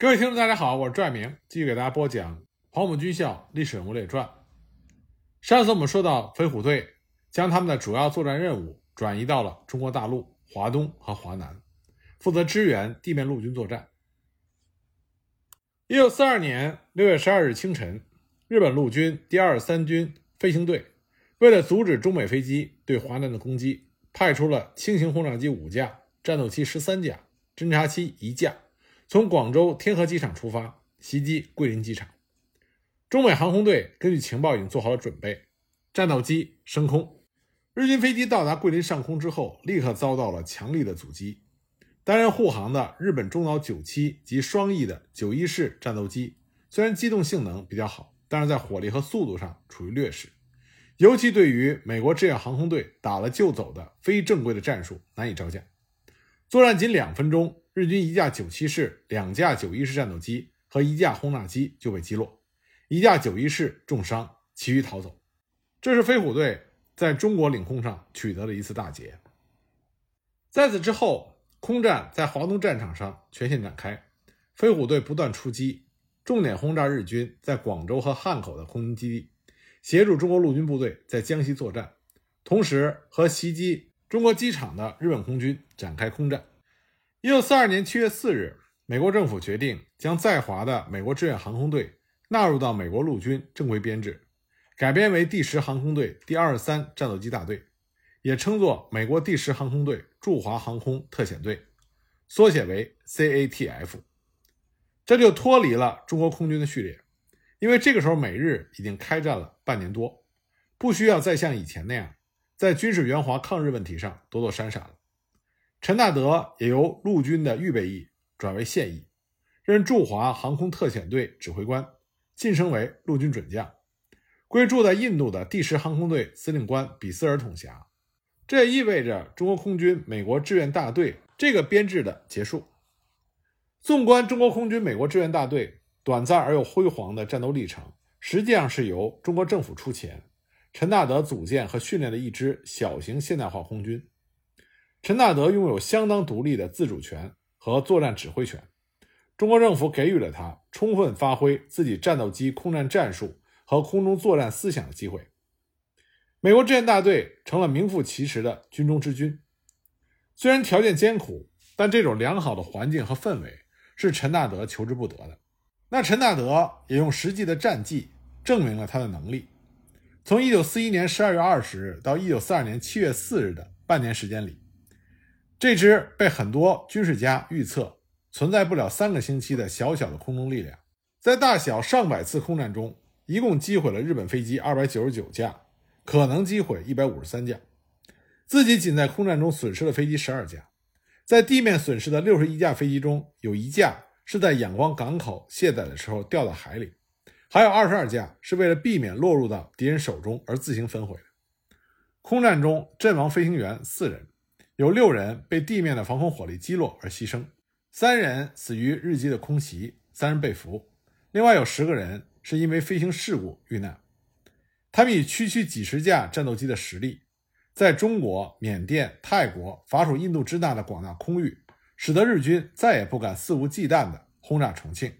各位听众，大家好，我是拽明，继续给大家播讲《黄埔军校历史人物列传》。上次我们说到，飞虎队将他们的主要作战任务转移到了中国大陆华东和华南，负责支援地面陆军作战。一九四二年六月十二日清晨，日本陆军第二十三军飞行队为了阻止中美飞机对华南的攻击，派出了轻型轰炸机五架、战斗机十三架、侦察机一架。从广州天河机场出发，袭击桂林机场。中美航空队根据情报已经做好了准备，战斗机升空。日军飞机到达桂林上空之后，立刻遭到了强力的阻击。担任护航的日本中岛九七及双翼的九一式战斗机，虽然机动性能比较好，但是在火力和速度上处于劣势，尤其对于美国志愿航空队打了就走的非正规的战术难以招架。作战仅两分钟。日军一架九七式、两架九一式战斗机和一架轰炸机就被击落，一架九一式重伤，其余逃走。这是飞虎队在中国领空上取得的一次大捷。在此之后，空战在华东战场上全线展开，飞虎队不断出击，重点轰炸日军在广州和汉口的空军基地，协助中国陆军部队在江西作战，同时和袭击中国机场的日本空军展开空战。一九四二年七月四日，美国政府决定将在华的美国志愿航空队纳入到美国陆军正规编制，改编为第十航空队第二十三战斗机大队，也称作美国第十航空队驻华航空特遣队，缩写为 CATF。这就脱离了中国空军的序列，因为这个时候美日已经开战了半年多，不需要再像以前那样在军事援华抗日问题上躲躲闪闪了。陈纳德也由陆军的预备役转为现役，任驻华航空特遣队指挥官，晋升为陆军准将，归驻在印度的第十航空队司令官比斯尔统辖。这也意味着中国空军美国志愿大队这个编制的结束。纵观中国空军美国志愿大队短暂而又辉煌的战斗历程，实际上是由中国政府出钱，陈纳德组建和训练的一支小型现代化空军。陈纳德拥有相当独立的自主权和作战指挥权，中国政府给予了他充分发挥自己战斗机空战战术和空中作战思想的机会。美国志愿大队成了名副其实的军中之军。虽然条件艰苦，但这种良好的环境和氛围是陈纳德求之不得的。那陈纳德也用实际的战绩证明了他的能力。从1941年12月20日到1942年7月4日的半年时间里。这支被很多军事家预测存在不了三个星期的小小的空中力量，在大小上百次空战中，一共击毁了日本飞机二百九十九架，可能击毁一百五十三架。自己仅在空战中损失了飞机十二架，在地面损失的六十一架飞机中，有一架是在仰光港口卸载的时候掉到海里，还有二十二架是为了避免落入到敌人手中而自行焚毁的。空战中阵亡飞行员四人。有六人被地面的防空火力击落而牺牲，三人死于日机的空袭，三人被俘。另外有十个人是因为飞行事故遇难。他们以区区几十架战斗机的实力，在中国、缅甸、泰国、法属印度支那的广大空域，使得日军再也不敢肆无忌惮地轰炸重庆。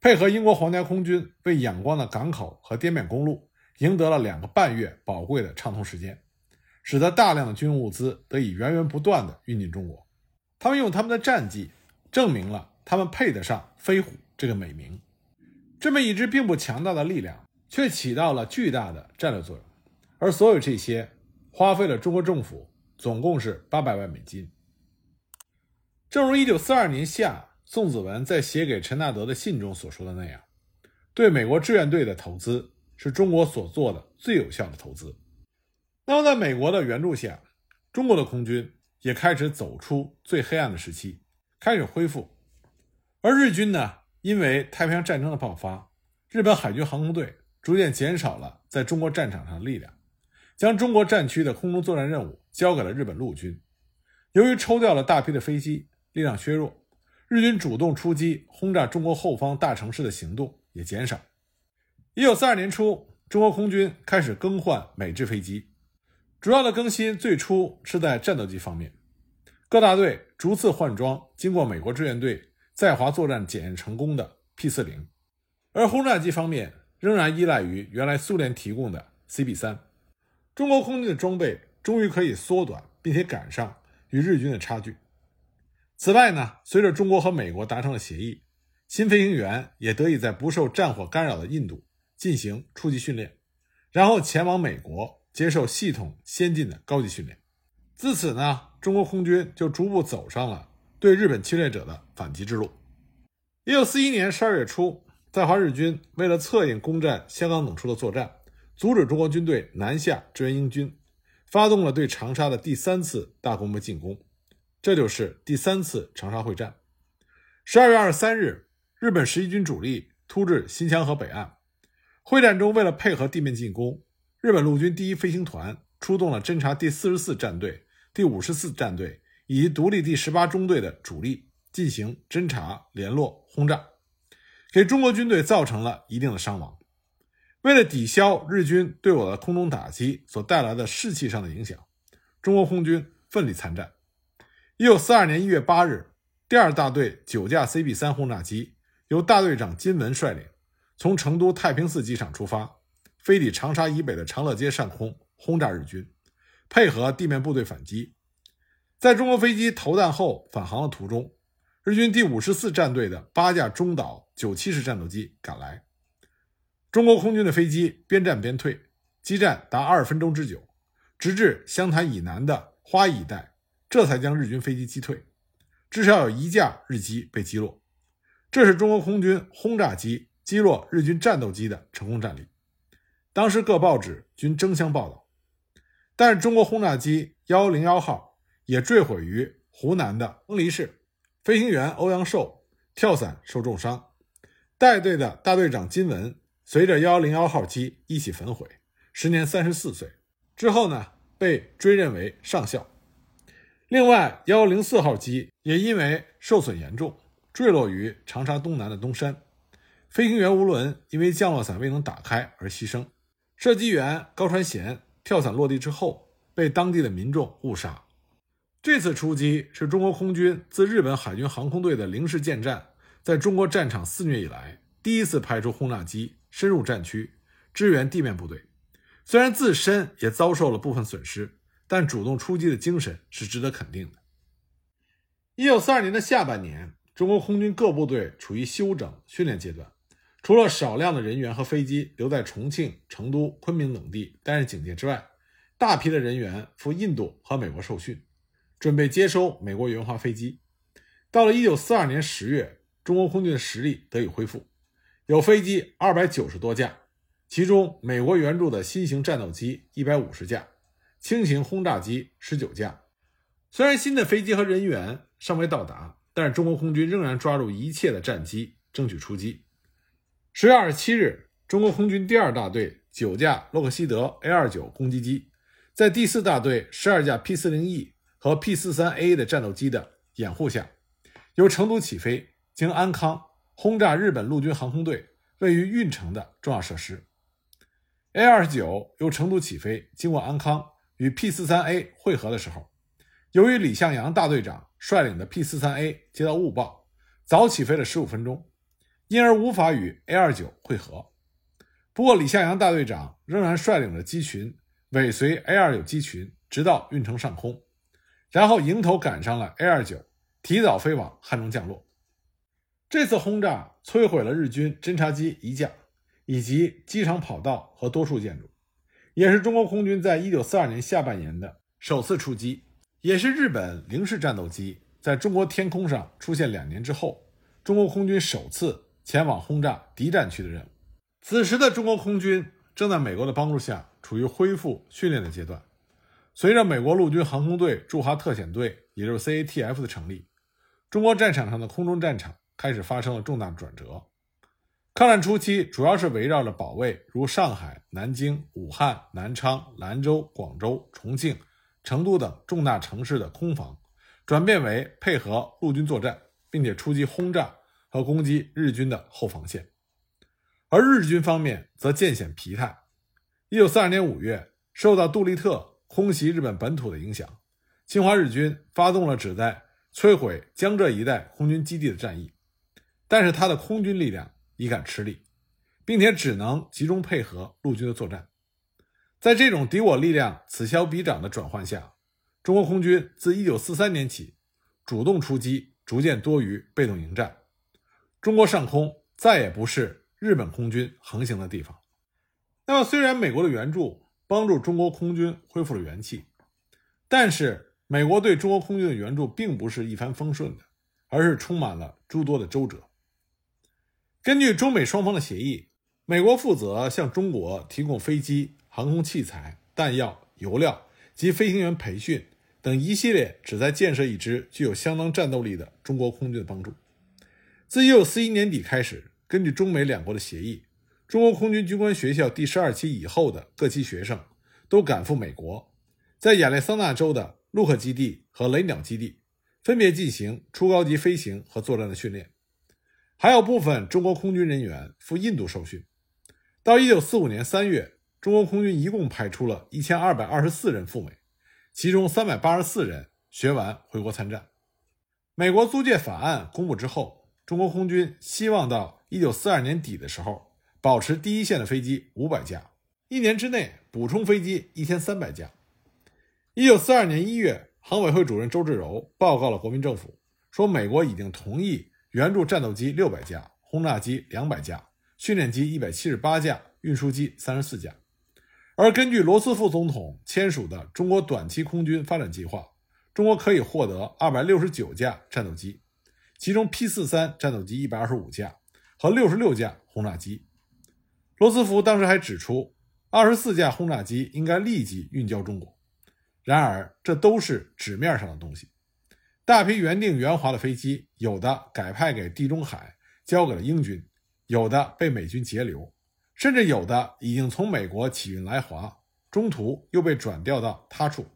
配合英国皇家空军为仰光的港口和滇缅公路赢得了两个半月宝贵的畅通时间。使得大量的军用物资得以源源不断地运进中国，他们用他们的战绩证明了他们配得上“飞虎”这个美名。这么一支并不强大的力量，却起到了巨大的战略作用，而所有这些花费了中国政府总共是八百万美金。正如1942年夏宋子文在写给陈纳德的信中所说的那样，对美国志愿队的投资是中国所做的最有效的投资。那么，在美国的援助下，中国的空军也开始走出最黑暗的时期，开始恢复。而日军呢，因为太平洋战争的爆发，日本海军航空队逐渐减少了在中国战场上的力量，将中国战区的空中作战任务交给了日本陆军。由于抽调了大批的飞机，力量削弱，日军主动出击轰炸中国后方大城市的行动也减少。一九四二年初，中国空军开始更换美制飞机。主要的更新最初是在战斗机方面，各大队逐次换装，经过美国志愿队在华作战检验成功的 P 四零，而轰炸机方面仍然依赖于原来苏联提供的 CB 三。中国空军的装备终于可以缩短并且赶上与日军的差距。此外呢，随着中国和美国达成了协议，新飞行员也得以在不受战火干扰的印度进行初级训练，然后前往美国接受系统先进的高级训练。自此呢，中国空军就逐步走上了对日本侵略者的反击之路。一九四一年十二月初，在华日军为了策应攻占香港等处的作战，阻止中国军队南下支援英军，发动了对长沙的第三次大规模进攻。这就是第三次长沙会战。十二月二十三日，日本十一军主力突至新乡河北岸。会战中，为了配合地面进攻，日本陆军第一飞行团出动了侦察第四十四战队、第五十四战队以及独立第十八中队的主力进行侦察、联络、轰炸，给中国军队造成了一定的伤亡。为了抵消日军对我的空中打击所带来的士气上的影响，中国空军奋力参战。一九四二年一月八日，第二大队九架 CB 三轰炸机由大队长金文率领，从成都太平寺机场出发，飞抵长沙以北的长乐街上空轰炸日军，配合地面部队反击。在中国飞机投弹后返航的途中，日军第五十四战队的八架中岛九七式战斗机赶来，中国空军的飞机边战边退，激战达二十分钟之久，直至湘潭以南的花邑一带。这才将日军飞机击退，至少有一架日机被击落。这是中国空军轰炸机击落日军战斗机的成功战例。当时各报纸均争相报道。但是中国轰炸机幺零幺号也坠毁于湖南的丰黎市，飞行员欧阳寿跳伞受重伤，带队的大队长金文随着幺零幺号机一起焚毁，时年三十四岁。之后呢，被追认为上校。另外，幺零四号机也因为受损严重，坠落于长沙东南的东山。飞行员吴伦因为降落伞未能打开而牺牲。射击员高传贤跳伞落地之后，被当地的民众误杀。这次出击是中国空军自日本海军航空队的零式舰战在中国战场肆虐以来，第一次派出轰炸机深入战区支援地面部队。虽然自身也遭受了部分损失。但主动出击的精神是值得肯定的。一九四二年的下半年，中国空军各部队处于休整训练阶段，除了少量的人员和飞机留在重庆、成都、昆明等地担任警戒之外，大批的人员赴印度和美国受训，准备接收美国援华飞机。到了一九四二年十月，中国空军的实力得以恢复，有飞机二百九十多架，其中美国援助的新型战斗机一百五十架。轻型轰炸机十九架，虽然新的飞机和人员尚未到达，但是中国空军仍然抓住一切的战机，争取出击。十月二十七日，中国空军第二大队九架洛克希德 A 二九攻击机，在第四大队十二架 P 四零 E 和 P 四三 A 的战斗机的掩护下，由成都起飞，经安康轰炸日本陆军航空队位于运城的重要设施。A 二十九由成都起飞，经过安康。与 P 四三 A 会合的时候，由于李向阳大队长率领的 P 四三 A 接到误报，早起飞了十五分钟，因而无法与 A 二九会合。不过，李向阳大队长仍然率领着机群尾随 A 二九机群，直到运城上空，然后迎头赶上了 A 二九，提早飞往汉中降落。这次轰炸摧毁了日军侦察机一架，以及机场跑道和多处建筑。也是中国空军在一九四二年下半年的首次出击，也是日本零式战斗机在中国天空上出现两年之后，中国空军首次前往轰炸敌战区的任务。此时的中国空军正在美国的帮助下，处于恢复训练的阶段。随着美国陆军航空队驻华特遣队，也就是 CATF 的成立，中国战场上的空中战场开始发生了重大转折。抗战初期，主要是围绕着保卫如上海、南京、武汉、南昌、兰州、广州、重庆、成都等重大城市的空防，转变为配合陆军作战，并且出击轰炸和攻击日军的后防线。而日军方面则渐显疲态。一九四二年五月，受到杜立特空袭日本本土的影响，侵华日军发动了旨在摧毁江浙一带空军基地的战役。但是他的空军力量已感吃力，并且只能集中配合陆军的作战。在这种敌我力量此消彼长的转换下，中国空军自1943年起主动出击，逐渐多于被动迎战。中国上空再也不是日本空军横行的地方。那么，虽然美国的援助帮助中国空军恢复了元气，但是美国对中国空军的援助并不是一帆风顺的，而是充满了诸多的周折。根据中美双方的协议，美国负责向中国提供飞机、航空器材、弹药、油料及飞行员培训等一系列旨在建设一支具有相当战斗力的中国空军的帮助。自1941年底开始，根据中美两国的协议，中国空军军官学校第十二期以后的各期学生都赶赴美国，在亚利桑那州的陆克基地和雷鸟基地分别进行初高级飞行和作战的训练。还有部分中国空军人员赴印度受训。到1945年3月，中国空军一共派出了1224人赴美，其中384人学完回国参战。美国租借法案公布之后，中国空军希望到1942年底的时候保持第一线的飞机500架，一年之内补充飞机1300架。1942年1月，航委会主任周至柔报告了国民政府，说美国已经同意。援助战斗机六百架，轰炸机两百架，训练机一百七十八架，运输机三十四架。而根据罗斯福总统签署的中国短期空军发展计划，中国可以获得二百六十九架战斗机，其中 P 四三战斗机一百二十五架和六十六架轰炸机。罗斯福当时还指出，二十四架轰炸机应该立即运交中国。然而，这都是纸面上的东西。大批原定援华的飞机，有的改派给地中海，交给了英军；有的被美军截留，甚至有的已经从美国起运来华，中途又被转调到他处。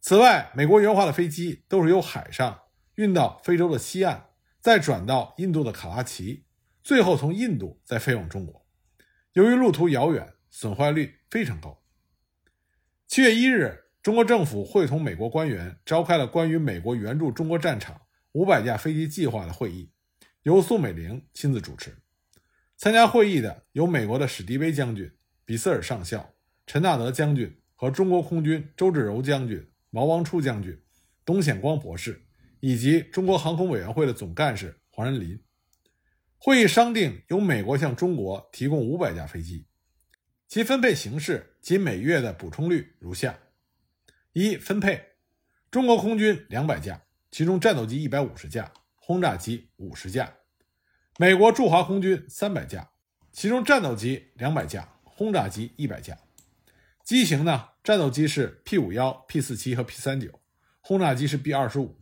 此外，美国援华的飞机都是由海上运到非洲的西岸，再转到印度的卡拉奇，最后从印度再飞往中国。由于路途遥远，损坏率非常高。七月一日。中国政府会同美国官员召开了关于美国援助中国战场五百架飞机计划的会议，由宋美龄亲自主持。参加会议的有美国的史迪威将军、比斯尔上校、陈纳德将军和中国空军周至柔将军、毛王初将军、董显光博士，以及中国航空委员会的总干事黄仁林。会议商定由美国向中国提供五百架飞机，其分配形式及每月的补充率如下。一分配，中国空军两百架，其中战斗机一百五十架，轰炸机五十架；美国驻华空军三百架，其中战斗机两百架，轰炸机一百架。机型呢？战斗机是 P 五幺、P 四七和 P 三九，轰炸机是 B 二十五。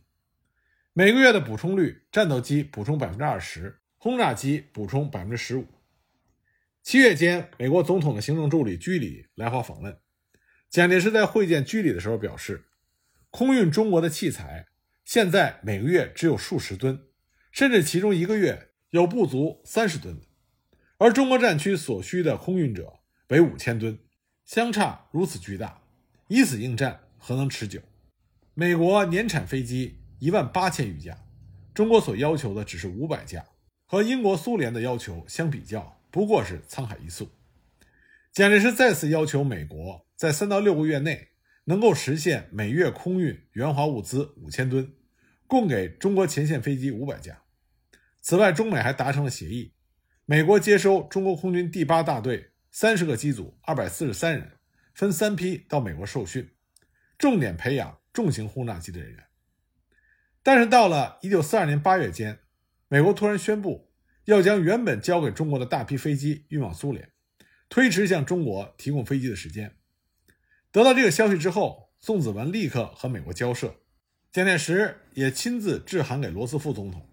每个月的补充率，战斗机补充百分之二十，轰炸机补充百分之十五。七月间，美国总统的行政助理居里来华访问。蒋介石在会见居里的时候表示，空运中国的器材现在每个月只有数十吨，甚至其中一个月有不足三十吨的，而中国战区所需的空运者为五千吨，相差如此巨大，以此应战何能持久？美国年产飞机一万八千余架，中国所要求的只是五百架，和英国、苏联的要求相比较，不过是沧海一粟。蒋介石再次要求美国。在三到六个月内，能够实现每月空运援华物资五千吨，供给中国前线飞机五百架。此外，中美还达成了协议，美国接收中国空军第八大队三十个机组，二百四十三人，分三批到美国受训，重点培养重型轰炸机的人员。但是到了一九四二年八月间，美国突然宣布要将原本交给中国的大批飞机运往苏联，推迟向中国提供飞机的时间。得到这个消息之后，宋子文立刻和美国交涉，蒋介石也亲自致函给罗斯福总统，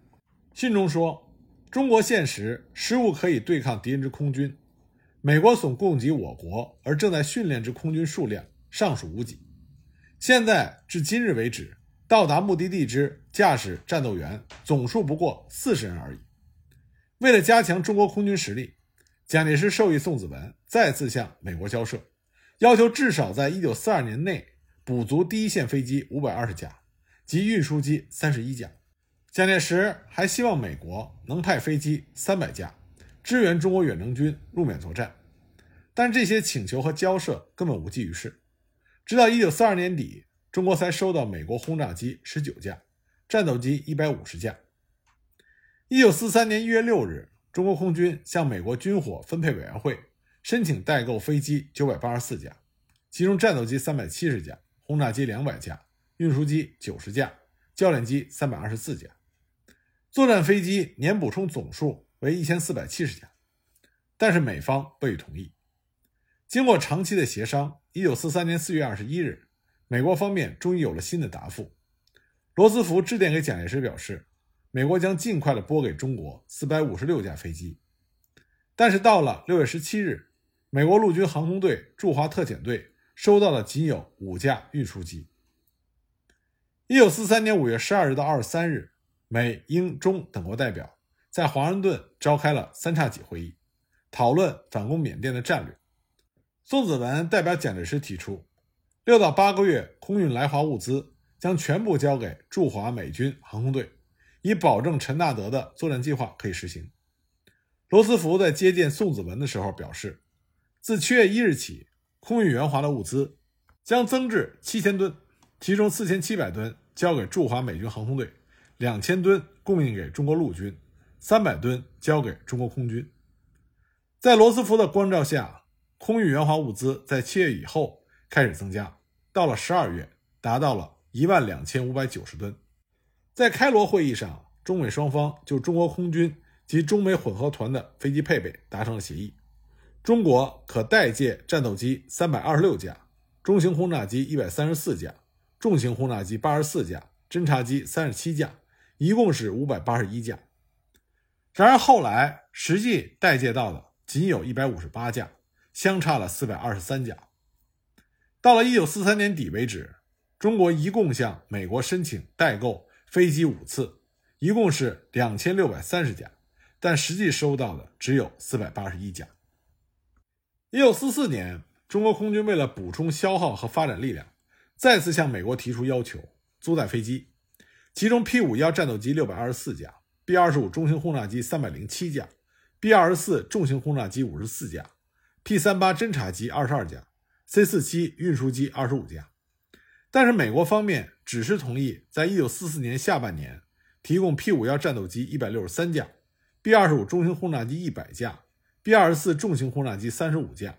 信中说：“中国现时实无可以对抗敌人之空军，美国所供给我国而正在训练之空军数量尚属无几。现在至今日为止，到达目的地之驾驶战斗员总数不过四十人而已。为了加强中国空军实力，蒋介石授意宋子文再次向美国交涉。”要求至少在一九四二年内补足第一线飞机五百二十架及运输机三十一架，蒋介石还希望美国能派飞机三百架支援中国远征军入缅作战，但这些请求和交涉根本无济于事。直到1942年底，中国才收到美国轰炸机十九架，战斗机一百五十架。1943年1月6日，中国空军向美国军火分配委员会申请代购飞机九百八十四架，其中战斗机三百七十架，轰炸机两百架，运输机九十架，教练机三百二十四架。作战飞机年补充总数为一千四百七十架，但是美方不予同意。经过长期的协商，一九四三年四月二十一日，美国方面终于有了新的答复。罗斯福致电给蒋介石，表示美国将尽快的拨给中国四百五十六架飞机。但是到了六月十七日，美国陆军航空队驻华特遣队收到了仅有五架运输机。一九四三年五月十二日到二十三日。美、英、中等国代表在华盛顿召开了三叉戟会议，讨论反攻缅甸的战略。宋子文代表蒋介石提出，六到八个月空运来华物资将全部交给驻华美军航空队，以保证陈纳德的作战计划可以实行。罗斯福在接见宋子文的时候表示，自七月一日起，空运援华的物资将增至七千吨，其中四千七百吨交给驻华美军航空队。两千吨供应给中国陆军，三百吨交给中国空军。在罗斯福的关照下，空运援华物资在七月以后开始增加，到了十二月达到了一万两千五百九十吨。在开罗会议上，中美双方就中国空军及中美混合团的飞机配备达成了协议。中国可代借战斗机三百二十六架，中型轰炸机一百三十四架，重型轰炸机八十四架，侦察机三十七架。一共是五百八十一架，然而后来实际代借到的仅有一百五十八架，相差了四百二十三架。到了一九四三年底为止，中国一共向美国申请代购飞机五次，一共是两千六百三十架，但实际收到的只有四百八十一架。一九四四年，中国空军为了补充消耗和发展力量，再次向美国提出要求，租载飞机。其中 P 五幺战斗机六百二十四架，B 二十五中型轰炸机三百零七架，B 二十四重型轰炸机五十四架，P 三八侦察机二十二架，C 四七运输机二十五架。但是美国方面只是同意在一九四四年下半年提供 P 五幺战斗机一百六十三架，B 二十五中型轰炸机一百架，B 二十四重型轰炸机三十五架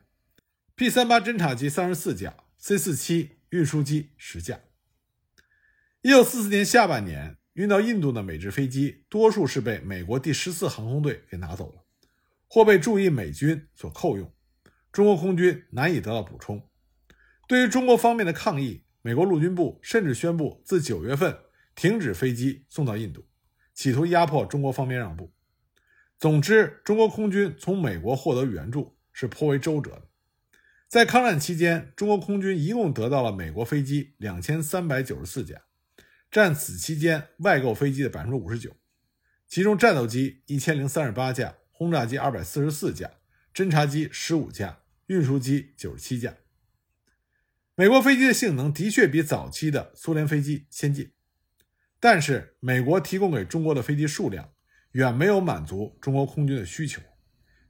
，P 三八侦察机三十四架，C 四七运输机十架。一九四四年下半年，运到印度的美制飞机多数是被美国第十四航空队给拿走了，或被驻印美军所扣用，中国空军难以得到补充。对于中国方面的抗议，美国陆军部甚至宣布自九月份停止飞机送到印度，企图压迫中国方面让步。总之，中国空军从美国获得援助是颇为周折的。在抗战期间，中国空军一共得到了美国飞机两千三百九十四架。占此期间外购飞机的百分之五十九，其中战斗机一千零三十八架，轰炸机二百四十四架，侦察机十五架，运输机九十七架。美国飞机的性能的确比早期的苏联飞机先进，但是美国提供给中国的飞机数量远没有满足中国空军的需求，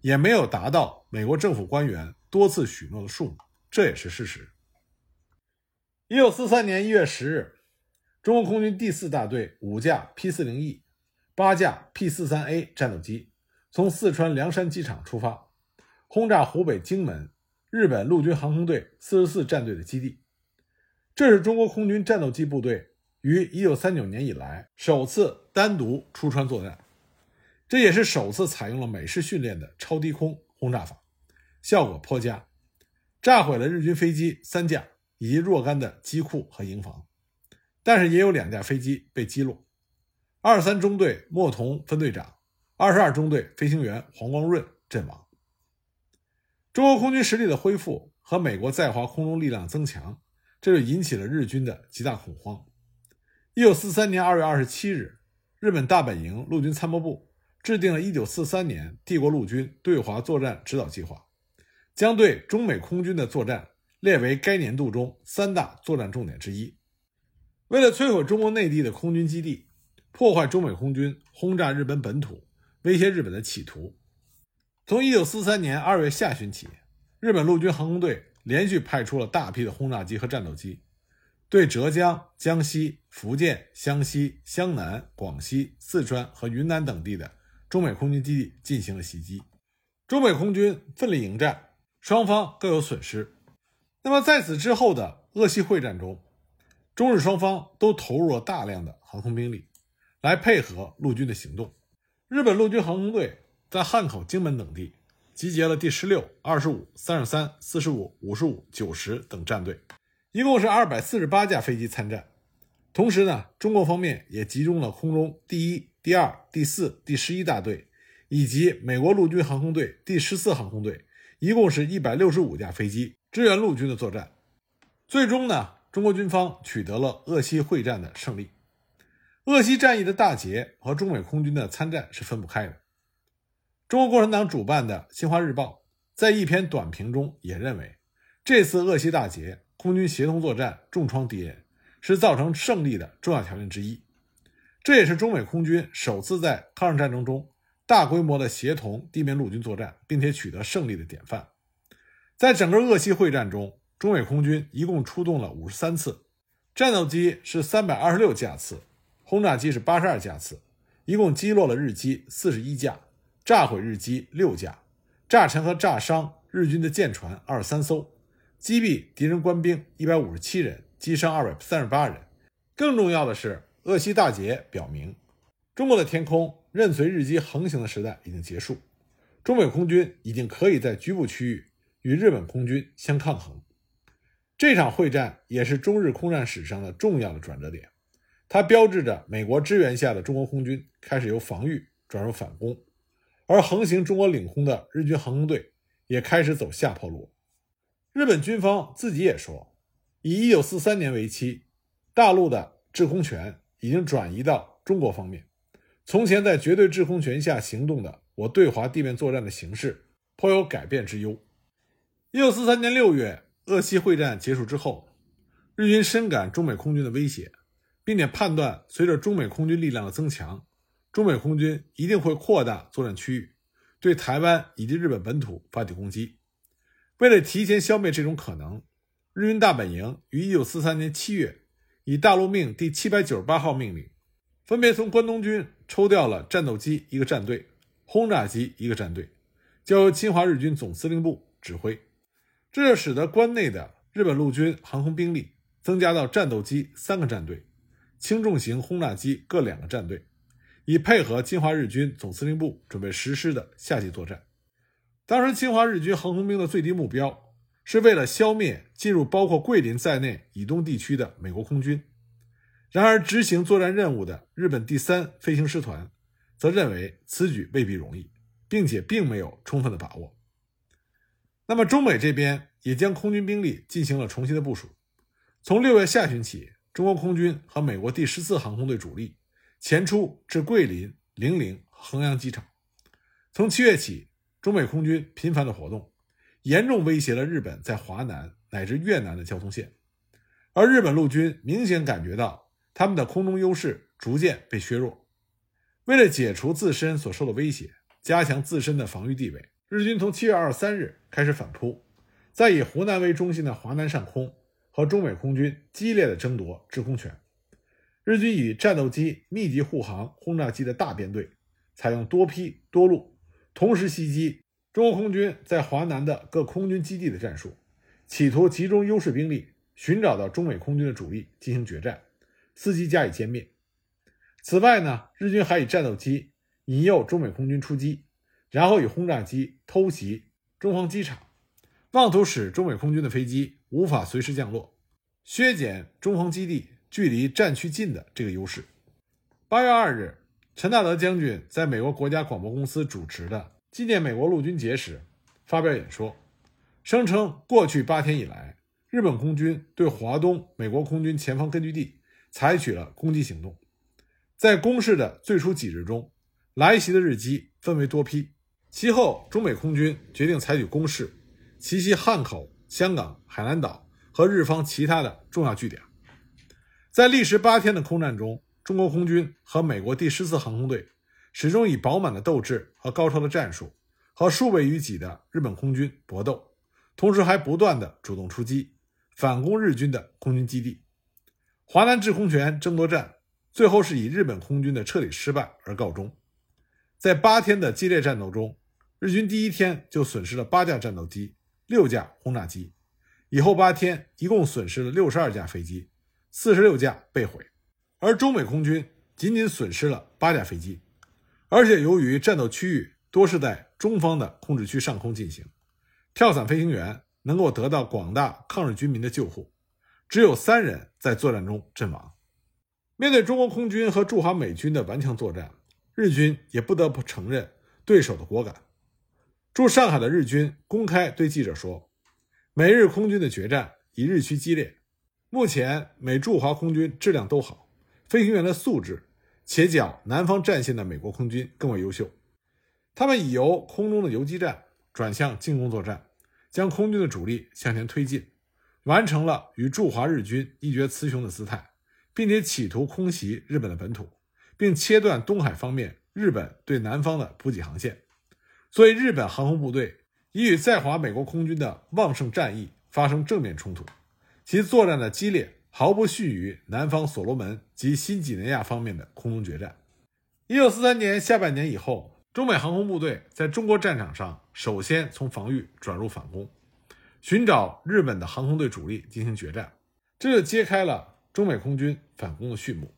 也没有达到美国政府官员多次许诺的数目，这也是事实。一九四三年一月十日。中国空军第四大队五架 P 四零 E、八架 P 四三 A 战斗机从四川凉山机场出发，轰炸湖北荆门日本陆军航空队四十四战队的基地。这是中国空军战斗机部队于一九三九年以来首次单独出川作战，这也是首次采用了美式训练的超低空轰炸法，效果颇佳，炸毁了日军飞机三架以及若干的机库和营房。但是也有两架飞机被击落，二三中队莫同分队长、二十二中队飞行员黄光润阵亡。中国空军实力的恢复和美国在华空中力量增强，这就引起了日军的极大恐慌。一九四三年二月二十七日，日本大本营陆军参谋部制定了一九四三年帝国陆军对华作战指导计划，将对中美空军的作战列为该年度中三大作战重点之一。为了摧毁中国内地的空军基地，破坏中美空军轰炸日本本土、威胁日本的企图。从1943年2月下旬起，日本陆军航空队连续派出了大批的轰炸机和战斗机，对浙江、江西、福建、湘西、湘南、广西、四川和云南等地的中美空军基地进行了袭击。中美空军奋力迎战，双方各有损失。那么在此之后的鄂西会战中，中日双方都投入了大量的航空兵力，来配合陆军的行动。日本陆军航空队在汉口、荆门等地集结了第十六、二十五、三十三、四十五、五十五、九十等战队，一共是二百四十八架飞机参战。同时呢，中国方面也集中了空中第一、第二、第四、第十一大队。以及美国陆军航空队第十四航空队，一共是一百六十五架飞机支援陆军的作战。最终呢，中国军方取得了鄂西会战的胜利。鄂西战役的大捷和中美空军的参战是分不开的。中国共产党主办的《新华日报》在一篇短评中也认为，这次鄂西大捷，空军协同作战，重创敌人，是造成胜利的重要条件之一。这也是中美空军首次在抗日战争中。大规模的协同地面陆军作战，并且取得胜利的典范。在整个鄂西会战中，中美空军一共出动了五十三次，战斗机是三百二十六架次，轰炸机是八十二架次，一共击落了日机四十一架，炸毁日机六架，炸沉和炸伤日军的舰船二十三艘，击毙敌人官兵一百五十七人，击伤二百三十八人。更重要的是，鄂西大捷表明，中国的天空。任随日机横行的时代已经结束，中美空军已经可以在局部区域与日本空军相抗衡。这场会战也是中日空战史上的重要的转折点，它标志着美国支援下的中国空军开始由防御转入反攻，而横行中国领空的日军航空队也开始走下坡路。日本军方自己也说，以1943年为期，大陆的制空权已经转移到中国方面。从前在绝对制空权下行动的我对华地面作战的形势颇有改变之忧。一九四三年六月，鄂西会战结束之后，日军深感中美空军的威胁，并且判断随着中美空军力量的增强，中美空军一定会扩大作战区域，对台湾以及日本本土发起攻击。为了提前消灭这种可能，日军大本营于一九四三年七月以大陆命第七百九十八号命令。分别从关东军抽调了战斗机一个战队，轰炸机一个战队，交由侵华日军总司令部指挥。这就使得关内的日本陆军航空兵力增加到战斗机三个战队，轻重型轰炸机各两个战队，以配合侵华日军总司令部准备实施的夏季作战。当时侵华日军航空兵的最低目标是为了消灭进入包括桂林在内以东地区的美国空军。然而，执行作战任务的日本第三飞行师团则认为此举未必容易，并且并没有充分的把握。那么，中美这边也将空军兵力进行了重新的部署。从六月下旬起，中国空军和美国第十四航空队主力前出至桂林、零陵、衡阳机场。从七月起，中美空军频繁的活动，严重威胁了日本在华南乃至越南的交通线，而日本陆军明显感觉到。他们的空中优势逐渐被削弱。为了解除自身所受的威胁，加强自身的防御地位，日军从七月二十三日开始反扑，在以湖南为中心的华南上空和中美空军激烈的争夺制空权。日军以战斗机密集护航、轰炸机的大编队，采用多批多路同时袭击中国空军在华南的各空军基地的战术，企图集中优势兵力，寻找到中美空军的主力进行决战。伺机加以歼灭。此外呢，日军还以战斗机引诱中美空军出击，然后以轰炸机偷袭中方机场，妄图使中美空军的飞机无法随时降落，削减中方基地距离战区近的这个优势。八月二日，陈大德将军在美国国家广播公司主持的纪念美国陆军节时发表演说，声称过去八天以来，日本空军对华东美国空军前方根据地。采取了攻击行动，在攻势的最初几日中，来袭的日机分为多批。其后，中美空军决定采取攻势，袭击汉口、香港、海南岛和日方其他的重要据点。在历时八天的空战中，中国空军和美国第十四航空队始终以饱满的斗志和高超的战术，和数倍于己的日本空军搏斗，同时还不断的主动出击，反攻日军的空军基地。华南制空权争夺战最后是以日本空军的彻底失败而告终。在八天的激烈战斗中，日军第一天就损失了八架战斗机、六架轰炸机，以后八天一共损失了六十二架飞机，四十六架被毁。而中美空军仅仅损失了八架飞机，而且由于战斗区域多是在中方的控制区上空进行，跳伞飞行员能够得到广大抗日军民的救护，只有三人在作战中阵亡。面对中国空军和驻华美军的顽强作战，日军也不得不承认对手的果敢。驻上海的日军公开对记者说：“美日空军的决战已日趋激烈，目前美驻华空军质量都好。”飞行员的素质，且较南方战线的美国空军更为优秀。他们已由空中的游击战转向进攻作战，将空军的主力向前推进，完成了与驻华日军一决雌雄的姿态，并且企图空袭日本的本土，并切断东海方面日本对南方的补给航线。所以，日本航空部队已与在华美国空军的旺盛战役发生正面冲突，其作战的激烈。毫不逊于南方所罗门及新几内亚方面的空中决战。一九四三年下半年以后，中美航空部队在中国战场上首先从防御转入反攻，寻找日本的航空队主力进行决战，这就揭开了中美空军反攻的序幕。